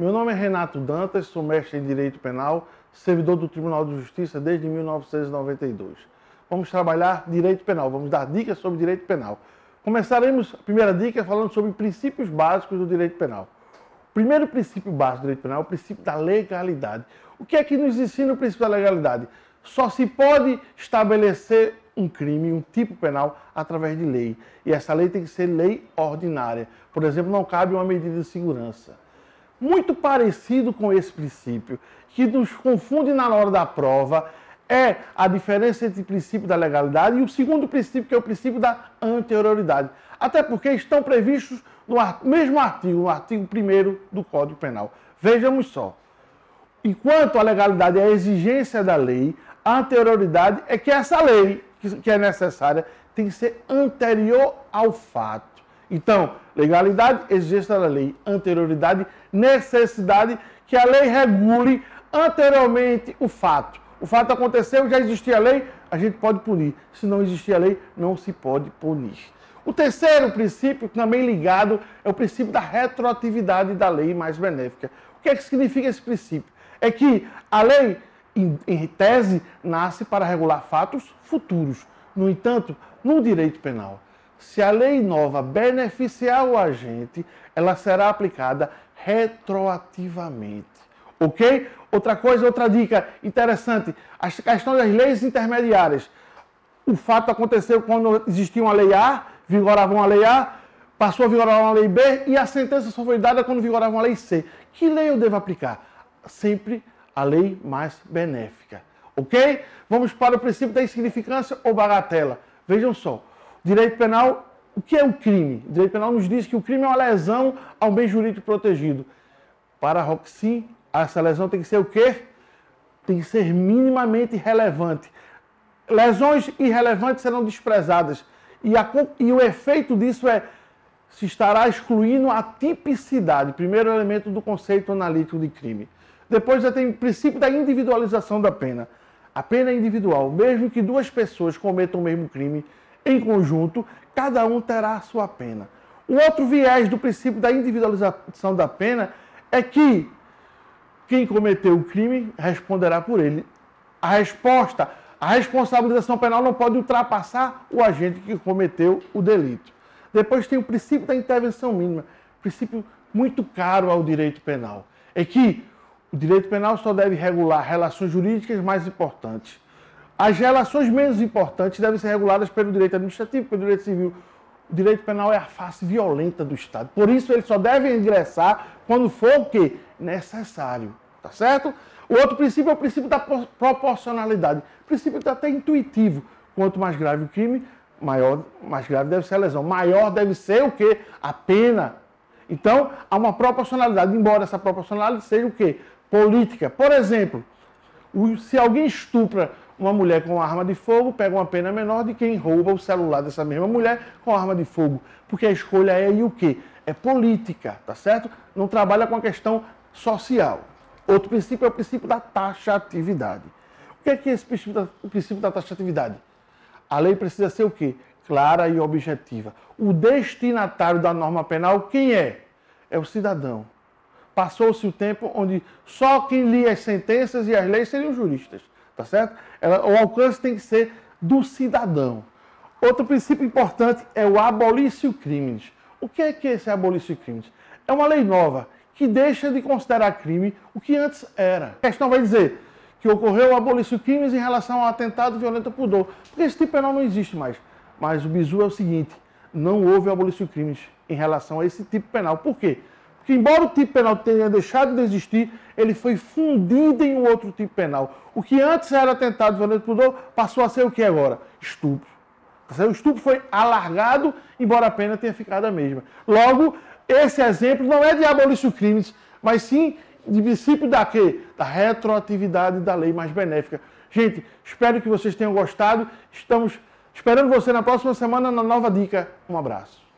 Meu nome é Renato Dantas, sou mestre em Direito Penal, servidor do Tribunal de Justiça desde 1992. Vamos trabalhar direito penal, vamos dar dicas sobre direito penal. Começaremos a primeira dica falando sobre princípios básicos do direito penal. O primeiro princípio básico do direito penal é o princípio da legalidade. O que é que nos ensina o princípio da legalidade? Só se pode estabelecer um crime, um tipo penal, através de lei. E essa lei tem que ser lei ordinária. Por exemplo, não cabe uma medida de segurança. Muito parecido com esse princípio, que nos confunde na hora da prova, é a diferença entre o princípio da legalidade e o segundo princípio, que é o princípio da anterioridade. Até porque estão previstos no mesmo artigo, no artigo 1 do Código Penal. Vejamos só. Enquanto a legalidade é a exigência da lei, a anterioridade é que essa lei que é necessária tem que ser anterior ao fato. Então, legalidade, exigência da lei, anterioridade, necessidade que a lei regule anteriormente o fato. O fato aconteceu, já existia a lei, a gente pode punir. Se não existia a lei, não se pode punir. O terceiro princípio, também ligado, é o princípio da retroatividade da lei mais benéfica. O que é que significa esse princípio? É que a lei em tese, nasce para regular fatos futuros. No entanto, no direito penal, se a lei nova beneficiar o agente, ela será aplicada retroativamente. Ok? Outra coisa, outra dica interessante: a questão das leis intermediárias. O fato aconteceu quando existia uma lei A, vigorava uma lei A, passou a vigorar uma lei B e a sentença só foi dada quando vigorava uma lei C. Que lei eu devo aplicar? Sempre a lei mais benéfica. Ok? Vamos para o princípio da insignificância ou bagatela. Vejam só, direito penal, o que é o crime? Direito penal nos diz que o crime é uma lesão ao bem jurídico protegido. Para a Roxin, essa lesão tem que ser o quê? Tem que ser minimamente relevante. Lesões irrelevantes serão desprezadas. E, a, e o efeito disso é se estará excluindo a tipicidade, primeiro elemento do conceito analítico de crime. Depois já tem o princípio da individualização da pena. A pena é individual, mesmo que duas pessoas cometam o mesmo crime em conjunto, cada um terá a sua pena. O outro viés do princípio da individualização da pena é que quem cometeu o crime responderá por ele. A resposta, a responsabilização penal não pode ultrapassar o agente que cometeu o delito. Depois tem o princípio da intervenção mínima, princípio muito caro ao direito penal. É que o direito penal só deve regular relações jurídicas mais importantes. As relações menos importantes devem ser reguladas pelo direito administrativo, pelo direito civil. O direito penal é a face violenta do Estado. Por isso, ele só deve ingressar quando for o quê? Necessário. Tá certo? O outro princípio é o princípio da proporcionalidade. O princípio até intuitivo. Quanto mais grave o crime, maior, mais grave deve ser a lesão. Maior deve ser o quê? A pena. Então, há uma proporcionalidade, embora essa proporcionalidade seja o quê? política. Por exemplo, se alguém estupra uma mulher com arma de fogo, pega uma pena menor de quem rouba o celular dessa mesma mulher com arma de fogo. Porque a escolha é aí o quê? É política, tá certo? Não trabalha com a questão social. Outro princípio é o princípio da taxatividade. O que é, que é esse princípio da, o princípio da taxatividade? A lei precisa ser o quê? Clara e objetiva. O destinatário da norma penal, quem é? É o cidadão passou-se o tempo onde só quem lia as sentenças e as leis seriam juristas, tá certo? Ela, o alcance tem que ser do cidadão. Outro princípio importante é o abolício crimes. O que é que é esse abolício crimes? É uma lei nova que deixa de considerar crime o que antes era. A questão vai dizer que ocorreu o abolício crimes em relação ao atentado violento por dor, porque esse tipo penal não existe mais. Mas o bizu é o seguinte, não houve abolício crimes em relação a esse tipo penal. Por quê? Que embora o tipo penal tenha deixado de existir, ele foi fundido em um outro tipo penal. O que antes era atentado violento por dor, passou a ser o que agora? Estupro. O estupro foi alargado, embora a pena tenha ficado a mesma. Logo, esse exemplo não é de abolício crimes, mas sim de princípio da quê? Da retroatividade da lei mais benéfica. Gente, espero que vocês tenham gostado. Estamos esperando você na próxima semana na nova dica. Um abraço.